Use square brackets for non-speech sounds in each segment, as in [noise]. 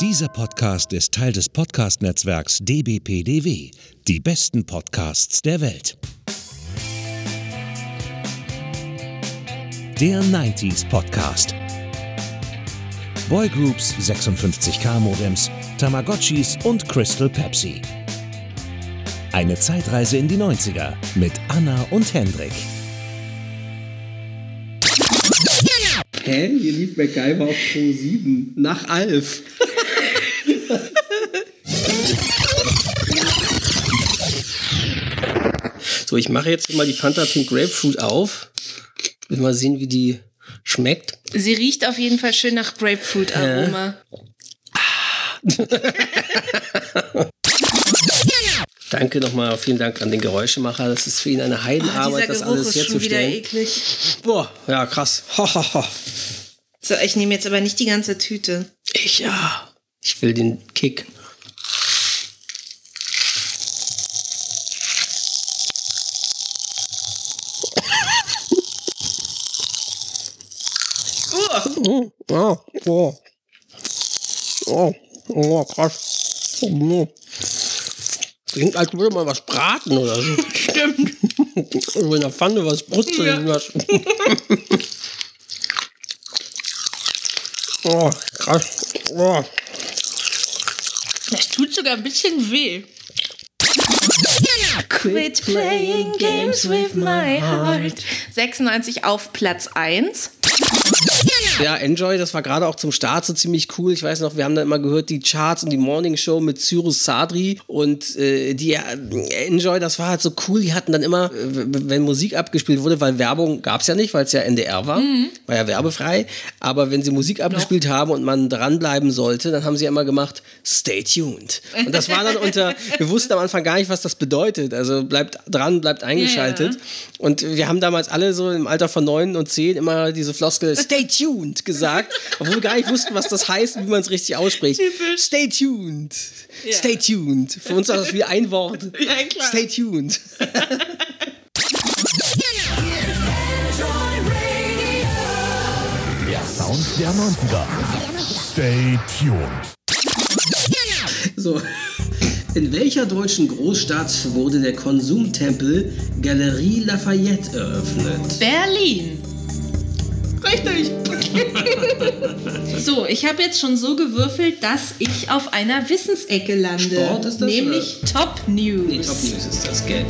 Dieser Podcast ist Teil des Podcast-Netzwerks dbpdw. Die besten Podcasts der Welt. Der 90s Podcast. Boygroups, 56K Modems, Tamagotchis und Crystal Pepsi. Eine Zeitreise in die 90er mit Anna und Hendrik. Hä? Hier lief MacGyver auf Pro 7. Nach Alf. So, ich mache jetzt mal die Fanta Pink Grapefruit auf. Will mal sehen, wie die schmeckt. Sie riecht auf jeden Fall schön nach Grapefruit-Aroma. [laughs] Danke nochmal, vielen Dank an den Geräuschemacher. Das ist für ihn eine Heidenarbeit, das dieser Geruch alles ist wieder herzustellen. eklig. Boah, ja, krass. Ho, ho, ho. So, ich nehme jetzt aber nicht die ganze Tüte. Ich ja. Ich will den Kick. Oh, oh, oh. Oh, oh, krass. Oh. Klingt, als würde man was braten oder so. Stimmt. So in der Pfanne was brutzeln Ja. lassen. oh, krass. Oh. Das tut sogar ein bisschen weh. Quit playing games with my heart. 96 auf Platz 1. Ja, Enjoy, das war gerade auch zum Start so ziemlich cool. Ich weiß noch, wir haben da immer gehört, die Charts und die Morning Show mit Cyrus Sadri und äh, die äh, Enjoy, das war halt so cool. Die hatten dann immer, äh, wenn Musik abgespielt wurde, weil Werbung gab es ja nicht, weil es ja NDR war, war ja werbefrei. Aber wenn sie Musik abgespielt haben und man dranbleiben sollte, dann haben sie ja immer gemacht, stay tuned. Und das war dann unter, [laughs] wir wussten am Anfang gar nicht, was das bedeutet. Also bleibt dran, bleibt eingeschaltet. Und wir haben damals alle so im Alter von neun und zehn immer diese Floskel Stay tuned gesagt, [laughs] obwohl wir gar nicht wussten, was das heißt und wie man es richtig ausspricht. Typisch. Stay tuned. Stay tuned. Für uns war das wie ein Wort. [laughs] Ja, klar. Stay tuned. [laughs] Der Sound der 90er. Stay tuned. So. In welcher deutschen Großstadt wurde der Konsumtempel Galerie Lafayette eröffnet? Berlin. Richtig. [laughs] so, ich habe jetzt schon so gewürfelt, dass ich auf einer Wissensecke lande. Sport ist das, Nämlich Top News. Nee, Top News ist das, gell?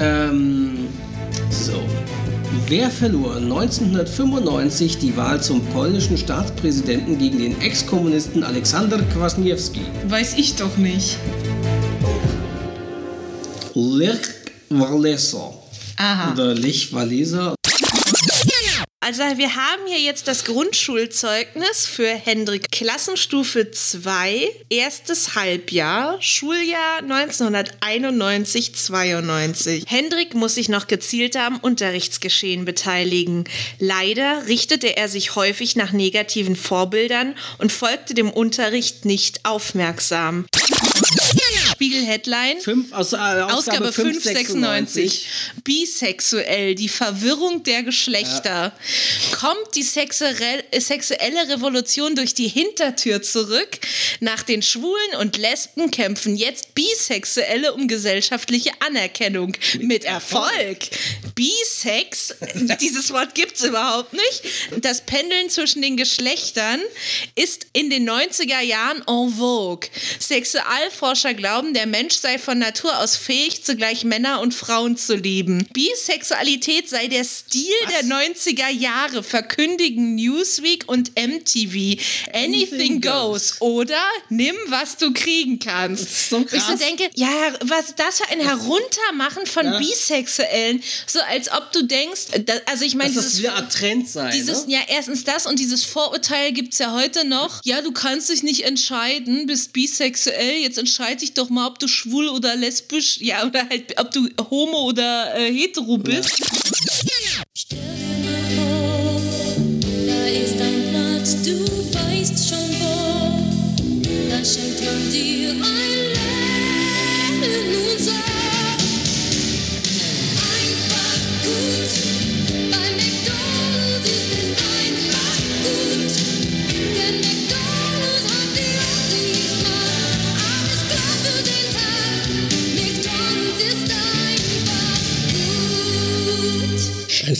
Ähm, so. Wer verlor 1995 die Wahl zum polnischen Staatspräsidenten gegen den Ex-Kommunisten Aleksander Kwasniewski? Weiß ich doch nicht. Lech Walesa. Aha. Oder Lech Walesa. Also wir haben hier jetzt das Grundschulzeugnis für Hendrik Klassenstufe 2, erstes Halbjahr, Schuljahr 1991-92. Hendrik muss sich noch gezielter am Unterrichtsgeschehen beteiligen. Leider richtete er sich häufig nach negativen Vorbildern und folgte dem Unterricht nicht aufmerksam. Spiegel-Headline. Aus, äh, Ausgabe, Ausgabe 596. 596. Bisexuell, die Verwirrung der Geschlechter. Kommt die sexuell, äh, sexuelle Revolution durch die Hintertür zurück? Nach den Schwulen und Lesben kämpfen jetzt Bisexuelle um gesellschaftliche Anerkennung. Mit Erfolg. Bisex, [laughs] dieses Wort gibt es überhaupt nicht. Das Pendeln zwischen den Geschlechtern ist in den 90er Jahren en vogue. Sexualforscher glauben, der Mensch sei von Natur aus fähig, zugleich Männer und Frauen zu lieben. Bisexualität sei der Stil der 90er Jahre, verkündigen Newsweek und MTV. Anything goes. Oder nimm, was du kriegen kannst. so Ich so krass. denke, ja, was ist das für ein Heruntermachen von Ja. Bisexuellen? So als ob du denkst, da, also ich meine, das dieses wieder ein Trend sei. dieses, ne? ja, erstens das und dieses Vorurteil gibt es ja heute noch. Ja, du kannst dich nicht entscheiden, bist bisexuell, jetzt entscheide dich doch mal, ob du schwul oder lesbisch, ja, oder halt, ob du homo oder äh, hetero bist. Stell dir mal vor, da ist ein Platz, du weißt schon wo. Da schenkt man dir ein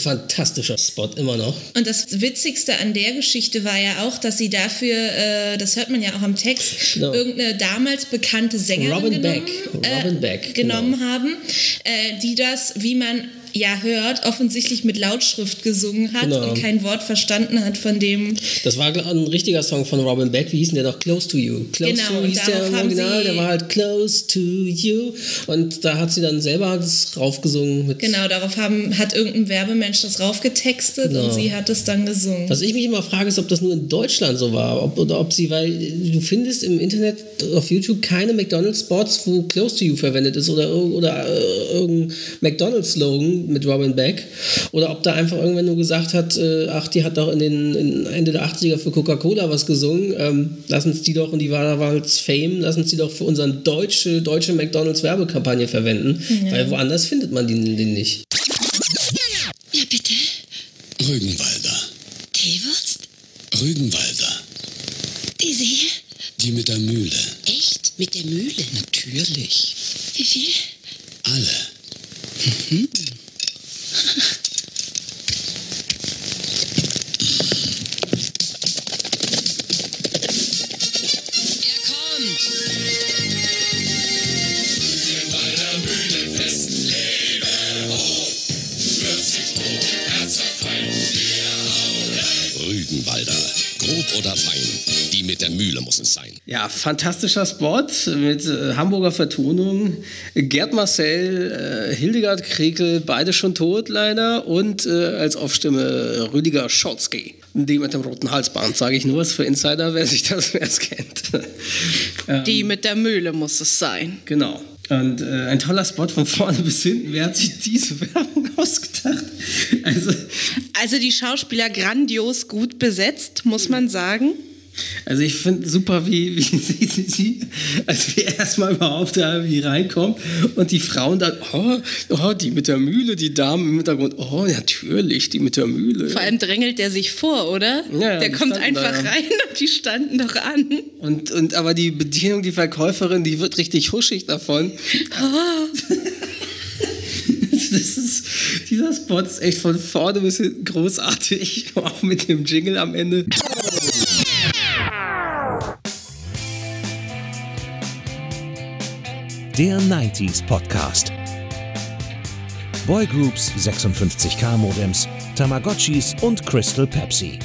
fantastischer Spot, immer noch. Und das Witzigste an der Geschichte war ja auch, dass sie dafür, äh, das hört man ja auch am Text, Genau. irgendeine damals bekannte Sängerin Robin genommen, Beck. Robin Beck, genommen haben, äh, die das, wie man ja hört, offensichtlich mit Lautschrift gesungen hat Genau. und kein Wort verstanden hat von dem. Das war ein richtiger Song von Robin Beck. Wie hieß denn der doch? Close to You. Close Genau, to und hieß der im Original. Der war halt Close to You. Und da hat sie dann selber das raufgesungen. Mit Genau, darauf haben, hat irgendein Werbemensch das raufgetextet Genau. und sie hat es dann gesungen. Was ich mich immer frage, ist, ob das nur in Deutschland so war. Ob, oder ob sie, weil du findest im Internet auf YouTube keine McDonalds-Spots, wo Close to You verwendet ist oder, oder äh, irgendein McDonalds-Slogan mit Robin Beck. Oder ob da einfach irgendwann nur gesagt hat, äh, ach, die hat doch in den in Ende der 80er für Coca-Cola was gesungen. Ähm, lass uns die doch, und die war damals Fame, lass uns die doch für unsere deutsche, deutsche McDonalds-Werbekampagne verwenden. Weil woanders findet man den, den nicht. Ja, bitte. Rügenwalder. Teewurst? Rügenwalder. Diese hier? Die mit der Mühle. Echt? Mit der Mühle? Natürlich. Wie viel? Alle. Er oder fein. Die mit der Mühle muss es sein. Ja, fantastischer Spot mit äh, Hamburger Vertonung. Gerd Marcel, äh, Hildegard Krekel, beide schon tot leider. Und äh, als Aufstimme Rüdiger Scholzky. Die mit dem roten Halsband, sage ich nur, ist für Insider, wer sich das [laughs] wer es kennt. ähm, Die mit der Mühle muss es sein. genau. Und äh, ein toller Spot von vorne [laughs] bis hinten. Wer hat sich diese Werbung ausgedacht? Also, Also die Schauspieler grandios gut besetzt, muss man sagen. Also ich finde super, wie, wie [laughs] sie, sie, als wir erstmal überhaupt da wie reinkommen und die Frauen dann, oh, oh, die mit der Mühle, die Damen im Hintergrund, oh, natürlich, die mit der Mühle. Vor allem drängelt der sich vor, oder? Ja, der kommt einfach da, rein und die standen doch an. Und, und aber die Bedienung, die Verkäuferin, die wird richtig huschig davon. [laughs] Das ist, dieser Spot ist echt von vorne bis hinten großartig, [laughs] auch mit dem Jingle am Ende. Der 90s Podcast. Boygroups, 56K Modems, Tamagotchis und Crystal Pepsi.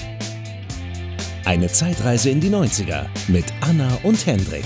Eine Zeitreise in die 90er mit Anna und Hendrik.